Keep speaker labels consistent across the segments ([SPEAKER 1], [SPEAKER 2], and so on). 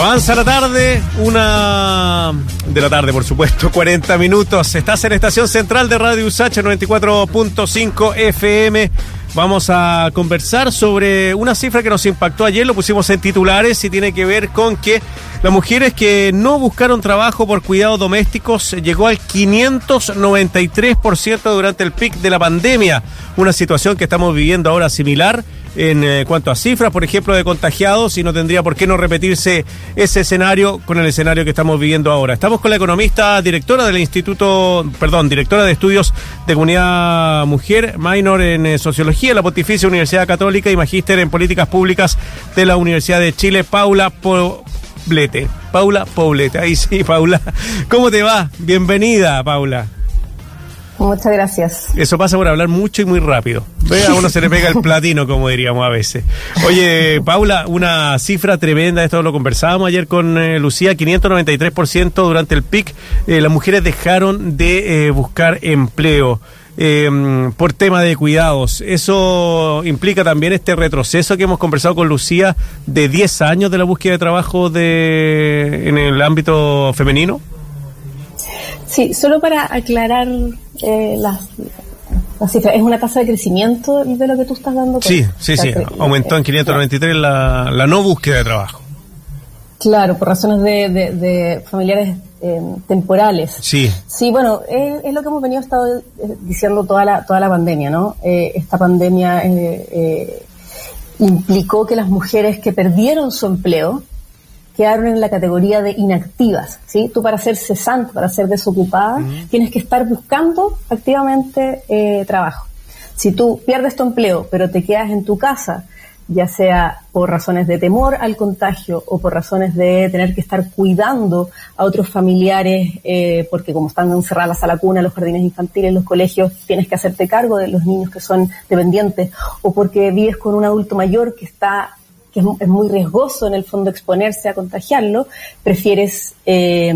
[SPEAKER 1] Avanza la tarde, una de la tarde, por supuesto, 40 minutos. Estás en Estación Central de Radio Usacha 94.5 FM. Vamos a conversar sobre una cifra que nos impactó ayer, lo pusimos en titulares y tiene que ver con que las mujeres que no buscaron trabajo por cuidados domésticos llegó al 593% durante el pic de la pandemia, una situación que estamos viviendo ahora similar en eh, cuanto a cifras, por ejemplo, de contagiados y no tendría por qué no repetirse ese escenario con el escenario que estamos viviendo ahora. Estamos con la economista directora del Instituto, perdón, directora de Estudios de Comunidad Mujer, minor en eh, Sociología de la Pontificia Universidad Católica y magíster en Políticas Públicas de la Universidad de Chile, Paula Poblete. Paula Poblete, ahí sí, Paula. ¿Cómo te va? Bienvenida, Paula.
[SPEAKER 2] Muchas gracias.
[SPEAKER 1] Eso pasa por hablar mucho y muy rápido. A uno se le pega el platino, como diríamos a veces. Oye, Paula, una cifra tremenda, esto lo conversábamos ayer con eh, Lucía, 593% durante el PIC, eh, las mujeres dejaron de eh, buscar empleo. Por tema de cuidados. ¿Eso implica también este retroceso que hemos conversado con Lucía de 10 años de la búsqueda de trabajo de, en el ámbito femenino?
[SPEAKER 2] Sí, solo para aclarar eh, las, cifras, ¿es una tasa de crecimiento de lo que tú estás dando?
[SPEAKER 1] Sí, sí, sí, aumentó en 593 la, la no búsqueda de trabajo.
[SPEAKER 2] Claro, por razones de, familiares eh, temporales.
[SPEAKER 1] Sí.
[SPEAKER 2] Sí, bueno, es, lo que hemos venido estado eh, diciendo toda la, toda la pandemia, ¿no? esta pandemia implicó que las mujeres que perdieron su empleo quedaron en la categoría de inactivas. ¿sí? Tú para ser cesante, para ser desocupada, tienes que estar buscando activamente eh, trabajo. Si tú pierdes tu empleo, pero te quedas en tu casa, ya sea por razones de temor al contagio o por razones de tener que estar cuidando a otros familiares, eh, porque como están encerradas a la cuna, los jardines infantiles, los colegios, tienes que hacerte cargo de los niños que son dependientes, o porque vives con un adulto mayor que está que es, muy riesgoso en el fondo exponerse a contagiarlo, prefieres eh,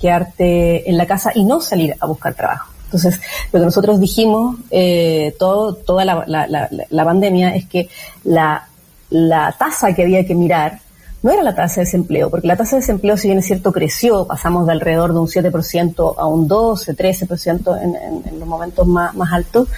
[SPEAKER 2] quedarte en la casa y no salir a buscar trabajo. Entonces, lo que nosotros dijimos eh, todo, toda la, la, pandemia es que la, la tasa que había que mirar no era la tasa de desempleo, porque la tasa de desempleo, si bien es cierto, creció, pasamos de alrededor de un 7% a un 12, 13% en, en, en los momentos más, más altos,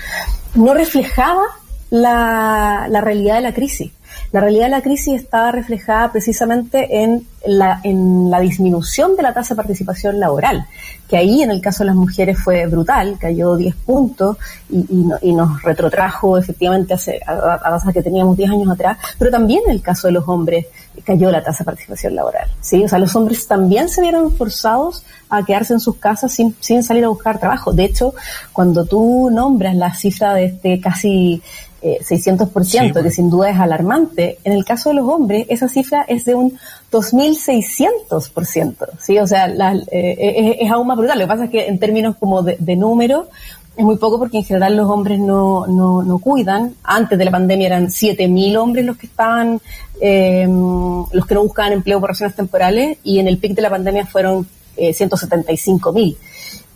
[SPEAKER 2] no reflejaba la, la realidad de la crisis. La realidad de la crisis está reflejada precisamente en la, en la disminución de la tasa de participación laboral, que ahí en el caso de las mujeres fue brutal, cayó 10 puntos y, y, nos retrotrajo efectivamente a, a, tasas que teníamos 10 años atrás, pero también en el caso de los hombres cayó la tasa de participación laboral. ¿sí? O sea, los hombres también se vieron forzados a quedarse en sus casas sin, sin salir a buscar trabajo. De hecho, cuando tú nombras la cifra de este casi 600%, que sin duda es alarmante. En el caso de los hombres, esa cifra es de un 2.600%, ¿sí? O sea, eh, es, aún más brutal. Lo que pasa es que en términos como de, número, es muy poco porque en general los hombres no, no, no cuidan. Antes de la pandemia eran 7.000 hombres los que estaban, eh, los que no buscaban empleo por razones temporales y en el pic de la pandemia fueron eh, 175.000.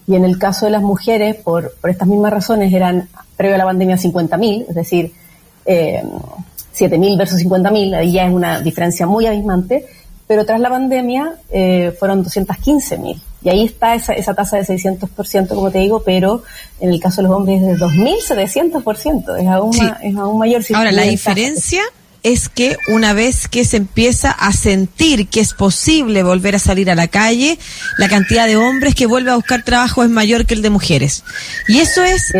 [SPEAKER 2] Y en el caso de las mujeres, por, por estas mismas razones, eran previo a la pandemia 50.000, es decir, eh, 7.000 versus 50.000, ahí ya es una diferencia muy abismante, pero tras la pandemia eh, fueron 215.000. Y ahí está esa, esa tasa de 600%, como te digo, pero en el caso de los hombres es de 2.700%, es aún, es aún mayor.
[SPEAKER 3] Ahora, la diferencia es que una vez que se empieza a sentir que es posible volver a salir a la calle, la cantidad de hombres que vuelve a buscar trabajo es mayor que el de mujeres. Y eso es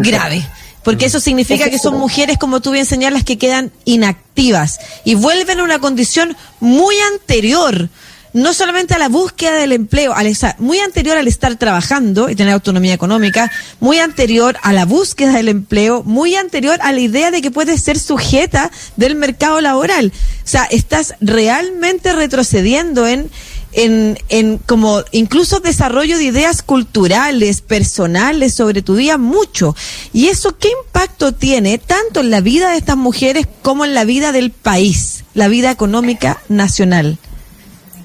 [SPEAKER 3] grave. Porque eso significa que son mujeres, como tú bien señalas, que quedan inactivas y vuelven a una condición muy anterior no solamente a la búsqueda del empleo, al muy anterior al estar trabajando y tener autonomía económica, muy anterior a la búsqueda del empleo, muy anterior a la idea de que puedes ser sujeta del mercado laboral. O sea, estás realmente retrocediendo en en, en como incluso desarrollo de ideas culturales, personales sobre tu día, mucho. ¿Y eso qué impacto tiene tanto en la vida de estas mujeres como en la vida del país, la vida económica nacional?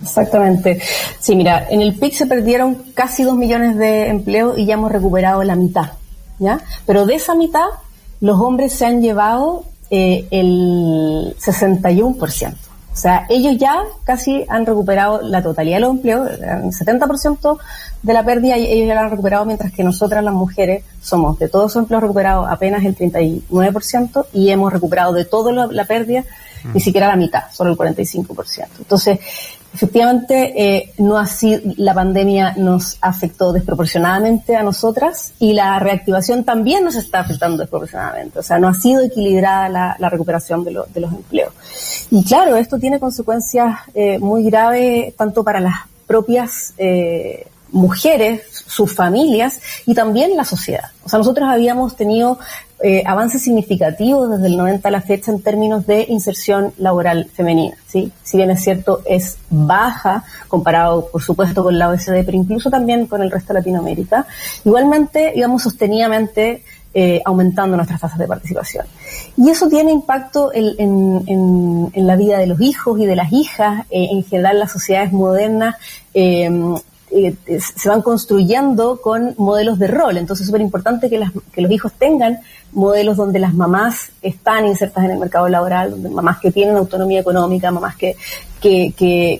[SPEAKER 2] Exactamente. Sí, mira, en el PIC se perdieron casi dos millones de empleos y ya hemos recuperado la mitad, ¿ya? Pero de esa mitad, los hombres se han llevado eh, el 61%. O sea, ellos ya casi han recuperado la totalidad de los empleos, el 70% de la pérdida ellos ya la han recuperado, mientras que nosotras las mujeres somos de todos esos empleos recuperados apenas el 39% y hemos recuperado de toda la pérdida ni siquiera la mitad, solo el 45%. Entonces, efectivamente, eh, no ha sido, la pandemia nos afectó desproporcionadamente a nosotras y la reactivación también nos está afectando desproporcionadamente. O sea, no ha sido equilibrada la, recuperación de, los empleos. Y claro, esto tiene consecuencias eh, muy graves tanto para las propias eh, mujeres, sus familias y también la sociedad. O sea, nosotros habíamos tenido eh, avances significativos desde el 90 a la fecha en términos de inserción laboral femenina. ¿sí? Si bien es cierto, es baja comparado, por supuesto, con la OECD, pero incluso también con el resto de Latinoamérica. Igualmente, íbamos sostenidamente eh, aumentando nuestras tasas de participación. Y eso tiene impacto en, la vida de los hijos y de las hijas, eh, en general las sociedades modernas. Eh, eh, se van construyendo con modelos de rol. Entonces es súper importante que, los hijos tengan modelos donde las mamás están insertas en el mercado laboral, donde mamás que tienen autonomía económica, mamás que, que,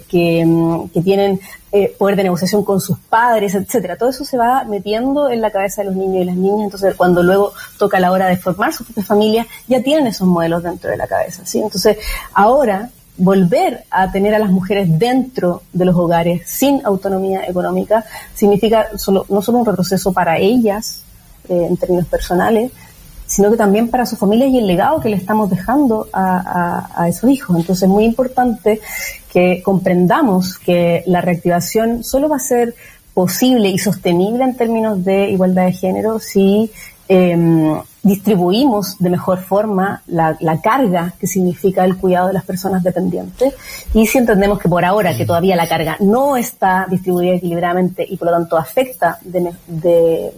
[SPEAKER 2] que, mm, tienen eh, poder de negociación con sus padres, etcétera. Todo eso se va metiendo en la cabeza de los niños y las niñas. Entonces, cuando luego toca la hora de formar su propia familia, ya tienen esos modelos dentro de la cabeza. Entonces, ahora volver a tener a las mujeres dentro de los hogares sin autonomía económica significa solo, no solo un retroceso para ellas eh, en términos personales, sino que también para sus familias y el legado que le estamos dejando a, a, esos hijos. Entonces es muy importante que comprendamos que la reactivación solo va a ser posible y sostenible en términos de igualdad de género si eh, distribuimos de mejor forma la, carga que significa el cuidado de las personas dependientes y si entendemos que por ahora que todavía la carga no está distribuida equilibradamente y por lo tanto afecta de,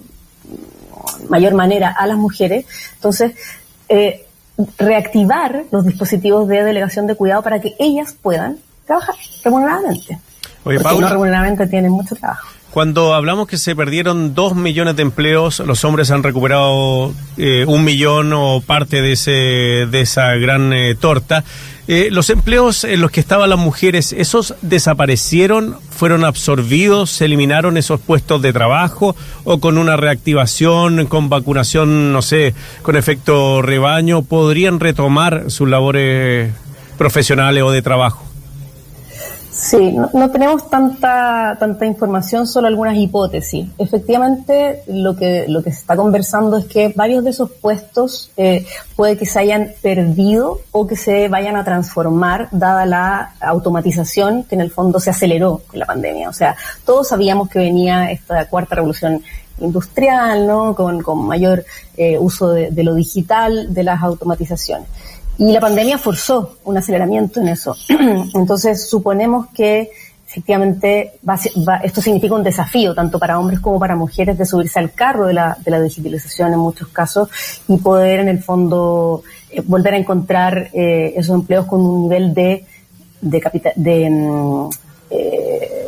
[SPEAKER 2] mayor manera a las mujeres, entonces eh, reactivar los dispositivos de delegación de cuidado para que ellas puedan trabajar remuneradamente. Oye, Porque no remuneradamente tienen mucho trabajo.
[SPEAKER 1] Cuando hablamos que se perdieron dos millones de empleos, los hombres han recuperado eh, un millón o parte de, ese, de esa gran eh, torta. Eh, los empleos en los que estaban las mujeres, ¿esos desaparecieron? ¿Fueron absorbidos? ¿Se eliminaron esos puestos de trabajo? ¿O con una reactivación, con vacunación, no sé, con efecto rebaño, podrían retomar sus labores profesionales o de trabajo?
[SPEAKER 2] Sí, no, tenemos tanta tanta información, solo algunas hipótesis. Efectivamente, lo que lo que se está conversando es que varios de esos puestos eh, puede que se hayan perdido o que se vayan a transformar, dada la automatización que en el fondo se aceleró con la pandemia. O sea, todos sabíamos que venía esta cuarta revolución industrial, ¿no? Con, con mayor eh, uso de lo digital, de las automatizaciones. Y la pandemia forzó un aceleramiento en eso. Entonces, suponemos que efectivamente esto significa un desafío tanto para hombres como para mujeres de subirse al carro de la, de la digitalización en muchos casos y poder en el fondo eh, volver a encontrar eh, esos empleos con un nivel de, de, de, mm, eh,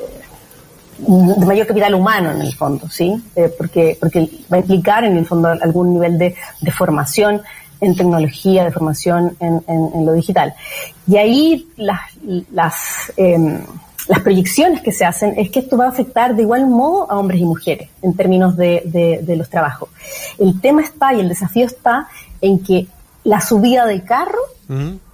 [SPEAKER 2] de mayor capital humano en el fondo, ¿sí? porque, porque va a implicar en el fondo algún nivel de formación en tecnología, de formación en, en, lo digital. Y ahí las, las, em, las proyecciones que se hacen es que esto va a afectar de igual modo a hombres y mujeres en términos de, de, de los trabajos. El tema está y el desafío está en que la subida de carro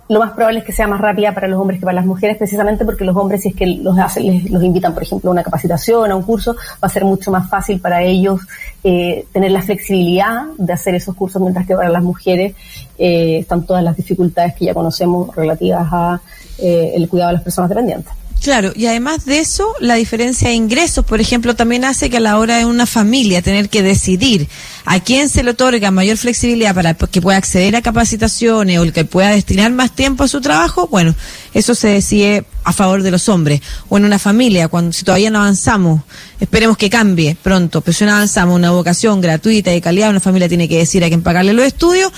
[SPEAKER 2] lo más probable es que sea más rápida para los hombres que para las mujeres, precisamente porque los hombres, si es que los, hacen, los invitan, por ejemplo, a una capacitación, a un curso, va a ser mucho más fácil para ellos eh, tener la flexibilidad de hacer esos cursos, mientras que para las mujeres eh, están todas las dificultades que ya conocemos relativas a eh, el cuidado de las personas dependientes.
[SPEAKER 3] Claro, y además de eso, la diferencia de ingresos, por ejemplo, también hace que a la hora de una familia tener que decidir a quién se le otorga mayor flexibilidad para que pueda acceder a capacitaciones o el que pueda destinar más tiempo a su trabajo, bueno, eso se decide a favor de los hombres. O en una familia, cuando si todavía no avanzamos, esperemos que cambie pronto, pero si no avanzamos una vocación gratuita y de calidad, una familia tiene que decir a quién pagarle los estudios,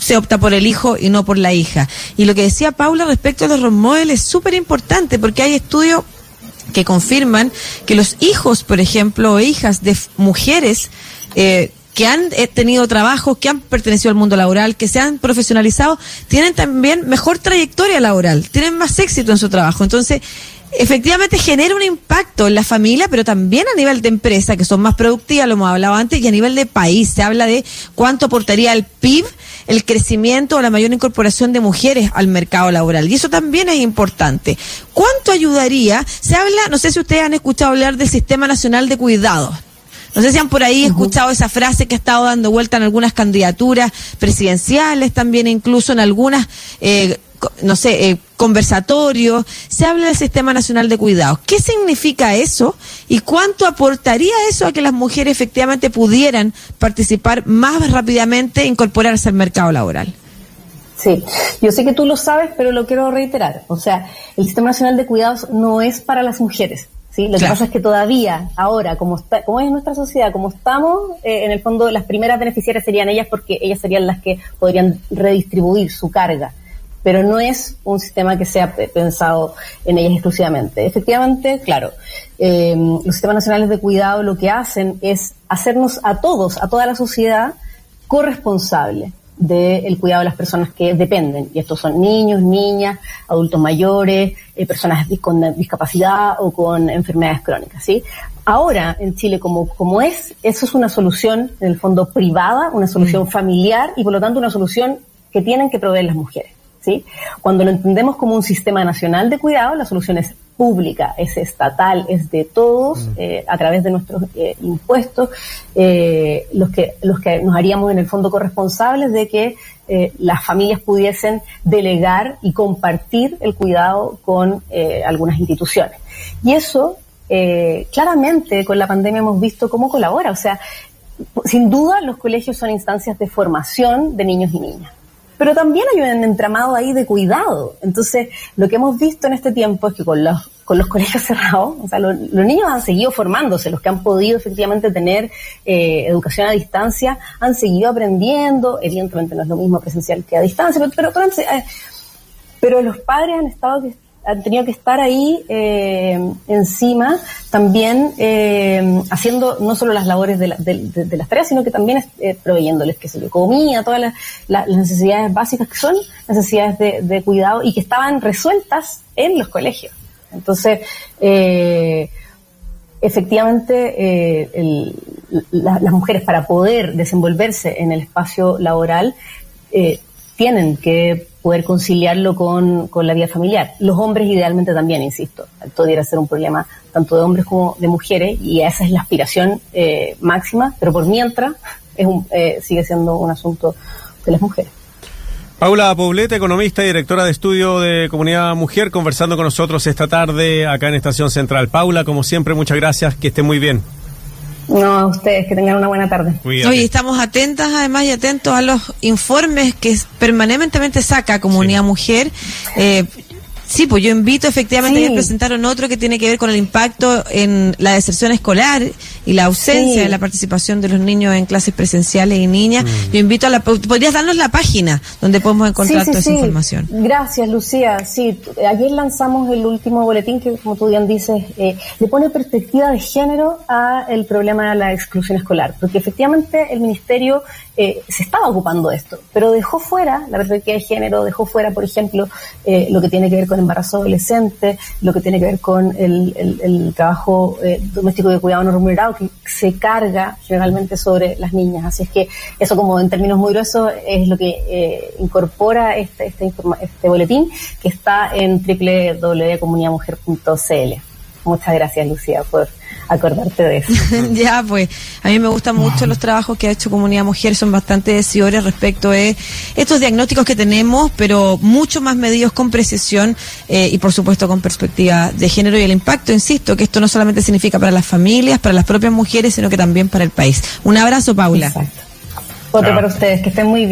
[SPEAKER 3] se opta por el hijo y no por la hija. Y lo que decía Paula respecto a los role es súper importante porque hay estudios que confirman que los hijos, por ejemplo, o hijas de mujeres eh, que han eh, tenido trabajo, que han pertenecido al mundo laboral, que se han profesionalizado, tienen también mejor trayectoria laboral, tienen más éxito en su trabajo. Entonces, efectivamente genera un impacto en la familia, pero también a nivel de empresa, que son más productivas, lo hemos hablado antes, y a nivel de país. Se habla de cuánto aportaría al PIB el crecimiento o la mayor incorporación de mujeres al mercado laboral. Y eso también es importante. ¿Cuánto ayudaría? Se habla, no sé si ustedes han escuchado hablar del Sistema Nacional de Cuidados. No sé si han por ahí escuchado esa frase que ha estado dando vuelta en algunas candidaturas presidenciales, también incluso en algunas, eh, no sé, eh, conversatorios. Se habla del Sistema Nacional de Cuidados. ¿Qué significa eso y cuánto aportaría eso a que las mujeres efectivamente pudieran participar más rápidamente e incorporarse al mercado laboral?
[SPEAKER 2] Sí, yo sé que tú lo sabes, pero lo quiero reiterar. O sea, el Sistema Nacional de Cuidados no es para las mujeres. ¿sí? Lo que pasa es que todavía, ahora, como, está, como es nuestra sociedad, como estamos, eh, en el fondo las primeras beneficiarias serían ellas porque ellas serían las que podrían redistribuir su carga. Pero no es un sistema que sea pensado en ellas exclusivamente. Efectivamente, claro, eh, los sistemas nacionales de cuidado lo que hacen es hacernos a todos, a toda la sociedad, corresponsable del cuidado de las personas que dependen. Y estos son niños, niñas, adultos mayores, eh, personas con discapacidad o con enfermedades crónicas. ¿sí? Ahora, en Chile, como, como es, eso es una solución, en el fondo, privada, una solución mm. familiar y, por lo tanto, una solución que tienen que proveer las mujeres. ¿Sí? Cuando lo entendemos como un sistema nacional de cuidado, la solución es pública, es estatal, es de todos, mm. eh, a través de nuestros eh, impuestos, eh, los, que, los que nos haríamos en el fondo corresponsables de que las familias pudiesen delegar y compartir el cuidado con algunas instituciones. Y eso, claramente, con la pandemia hemos visto cómo colabora. O sea, sin duda los colegios son instancias de formación de niños y niñas pero también hay un entramado ahí de cuidado. Entonces, lo que hemos visto en este tiempo es que con los, con los colegios cerrados, o sea, los niños han seguido formándose, los que han podido efectivamente tener eh, educación a distancia han seguido aprendiendo, evidentemente no es lo mismo presencial que a distancia, pero, pero, eh, pero los padres han estado han tenido que estar ahí eh, encima también eh, haciendo no solo las labores de, la, de, de, las tareas, sino que también eh, proveyéndoles, qué sé yo, comida, todas las, las, necesidades básicas que son necesidades de, cuidado y que estaban resueltas en los colegios. Entonces, eh, efectivamente, el, la, las mujeres para poder desenvolverse en el espacio laboral tienen que poder conciliarlo con, con, la vida familiar. Los hombres idealmente también, insisto, esto debería ser un problema tanto de hombres como de mujeres y esa es la aspiración eh, máxima, pero por mientras es un, eh, sigue siendo un asunto de las mujeres.
[SPEAKER 1] Paula Poblete, economista y directora de estudio de Comunidad Mujer, conversando con nosotros esta tarde acá en Estación Central. Paula, como siempre, muchas gracias, que esté muy bien.
[SPEAKER 2] No, a ustedes, que tengan una buena tarde.
[SPEAKER 3] Oye, estamos atentas además y atentos a los informes que permanentemente saca Comunidad sí. Mujer. Eh, Sí, pues yo invito efectivamente, sí. ellos presentaron otro que tiene que ver con el impacto en la deserción escolar y la ausencia sí. de la participación de los niños en clases presenciales y niñas. Mm. Yo invito a la... ¿Podrías darnos la página donde podemos encontrar sí, toda esa información?
[SPEAKER 2] Gracias, Lucía. Sí, ayer lanzamos el último boletín que, como tú bien dices, eh, le pone perspectiva de género a el problema de la exclusión escolar, porque efectivamente el Ministerio eh, se estaba ocupando de esto, pero dejó fuera la perspectiva de género, dejó fuera, por ejemplo, eh, lo que tiene que ver con embarazo adolescente, lo que tiene que ver con el, el, trabajo eh, doméstico de cuidado no remunerado, que se carga generalmente sobre las niñas. Así es que eso como en términos muy gruesos es lo que eh, incorpora este, este, este boletín que está en www.comunidadmujer.cl. Muchas gracias, Lucía, por acordarte de eso.
[SPEAKER 3] ya, pues, a mí me gustan mucho los trabajos que ha hecho Comunidad Mujer, son bastante decidores respecto de estos diagnósticos que tenemos, pero mucho más medidos con precisión eh, y, por supuesto, con perspectiva de género y el impacto, insisto, que esto no solamente significa para las familias, para las propias mujeres, sino que también para el país. Un abrazo, Paula.
[SPEAKER 2] Exacto. Otro para ustedes, que estén muy bien.